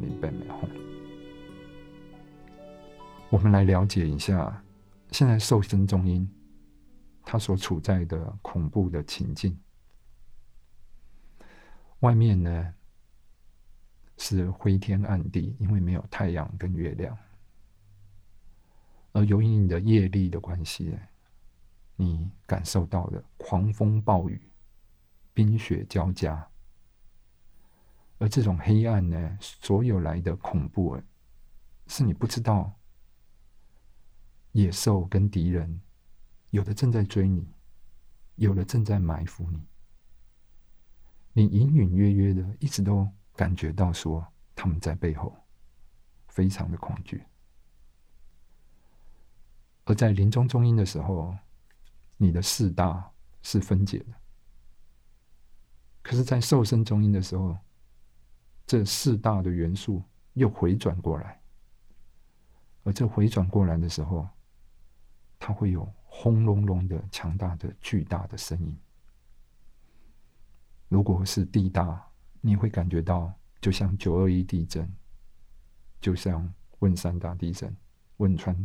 你变美红。我们来了解一下，现在瘦身中阴他所处在的恐怖的情境。外面呢是灰天暗地，因为没有太阳跟月亮，而由于你的业力的关系，你感受到的狂风暴雨、冰雪交加，而这种黑暗呢，所有来的恐怖，是你不知道。野兽跟敌人，有的正在追你，有的正在埋伏你。你隐隐约约的一直都感觉到说他们在背后，非常的恐惧。而在临终中阴的时候，你的四大是分解的，可是，在瘦身中阴的时候，这四大的元素又回转过来，而这回转过来的时候。它会有轰隆隆的强大的巨大的声音。如果是地大，你会感觉到就像九二一地震，就像汶山大地震、汶川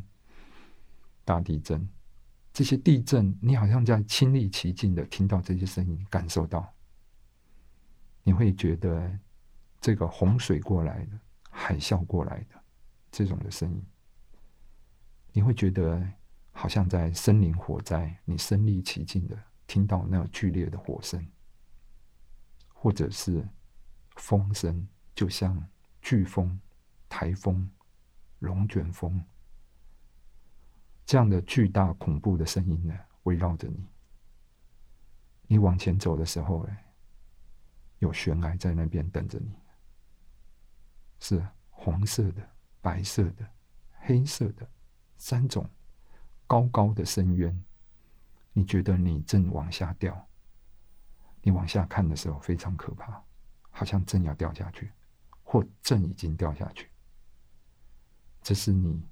大地震，这些地震你好像在亲历其境的听到这些声音，感受到，你会觉得这个洪水过来的、海啸过来的这种的声音，你会觉得。好像在森林火灾，你身临其境的听到那剧烈的火声，或者是风声，就像飓风、台风、龙卷风这样的巨大恐怖的声音呢，围绕着你。你往前走的时候，哎，有悬崖在那边等着你，是黄色的、白色的、黑色的三种。高高的深渊，你觉得你正往下掉？你往下看的时候非常可怕，好像正要掉下去，或正已经掉下去。这是你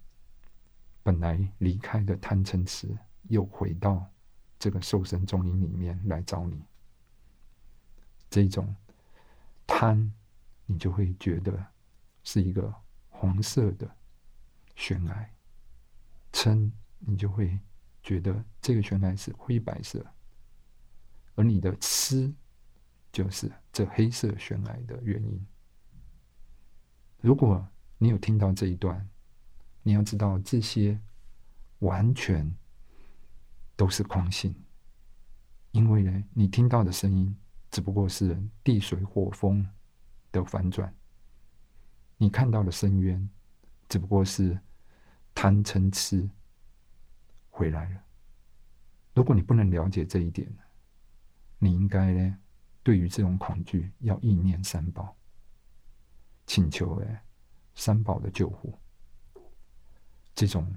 本来离开的贪嗔痴，又回到这个瘦身中阴里面来找你。这种贪，你就会觉得是一个黄色的悬崖，撑。你就会觉得这个悬崖是灰白色，而你的吃就是这黑色悬崖的原因。如果你有听到这一段，你要知道这些完全都是空性，因为呢，你听到的声音只不过是地水火风的反转，你看到的深渊只不过是贪嗔痴。回来了。如果你不能了解这一点，你应该呢，对于这种恐惧要意念三宝，请求哎三宝的救护。这种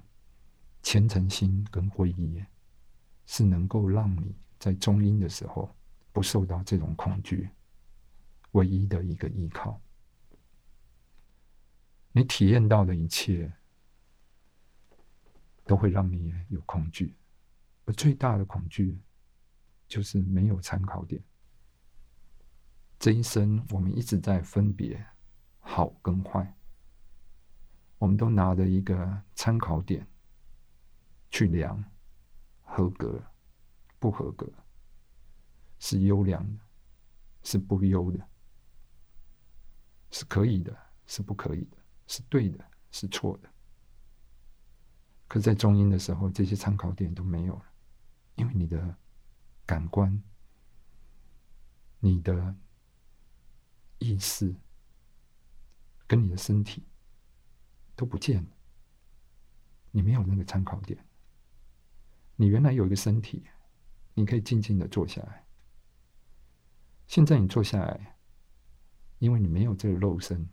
虔诚心跟皈依，是能够让你在中阴的时候不受到这种恐惧，唯一的一个依靠。你体验到的一切。都会让你有恐惧，而最大的恐惧就是没有参考点。这一生我们一直在分别好跟坏，我们都拿着一个参考点去量合格、不合格，是优良的，是不优的，是可以的，是不可以的，是对的，是错的。可是在中阴的时候，这些参考点都没有了，因为你的感官、你的意识跟你的身体都不见了，你没有那个参考点。你原来有一个身体，你可以静静的坐下来。现在你坐下来，因为你没有这个肉身，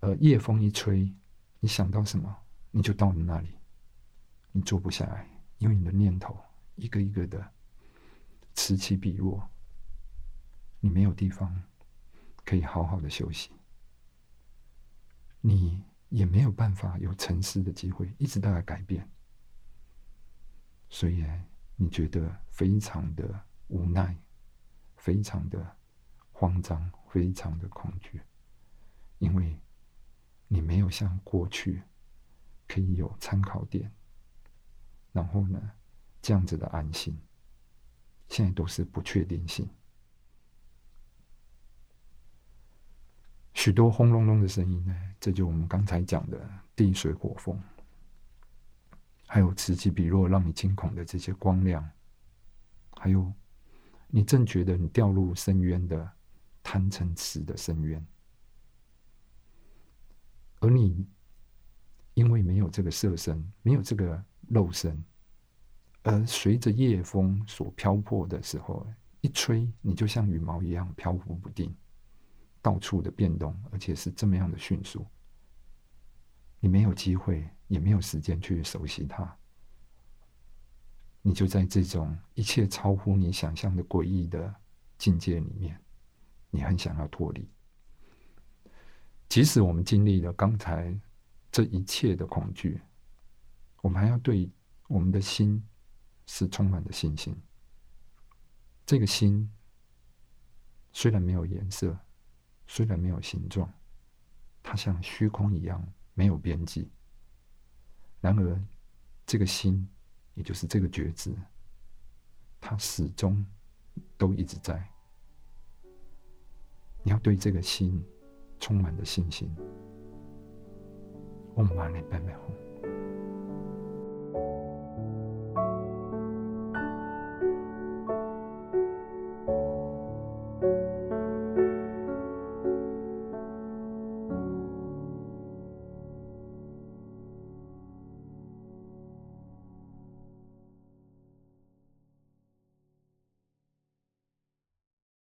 而夜风一吹，你想到什么？你就到你那里，你坐不下来，因为你的念头一个一个的此起彼落，你没有地方可以好好的休息，你也没有办法有沉思的机会，一直都在改变，所以你觉得非常的无奈，非常的慌张，非常的恐惧，因为你没有像过去可以有参考点，然后呢，这样子的安心，现在都是不确定性。许多轰隆隆的声音呢，这就我们刚才讲的地水火风，还有此起彼落让你惊恐的这些光亮，还有你正觉得你掉入深渊的贪嗔痴的深渊，而你因为没有这个色身，没有这个肉身，而随着夜风所飘泊的时候，一吹，你就像羽毛一样飘忽不定。到处的变动，而且是这么样的迅速，你没有机会，也没有时间去熟悉它，你就在这种一切超乎你想象的诡异的境界里面，你很想要脱离。即使我们经历了刚才这一切的恐惧，我们还要对我们的心是充满的信心。这个心虽然没有颜色。虽然没有形状，它像虚空一样没有边际。然而，这个心，也就是这个觉知，它始终都一直在。你要对这个心充满着信心。嗡嘛呢叭咪吽。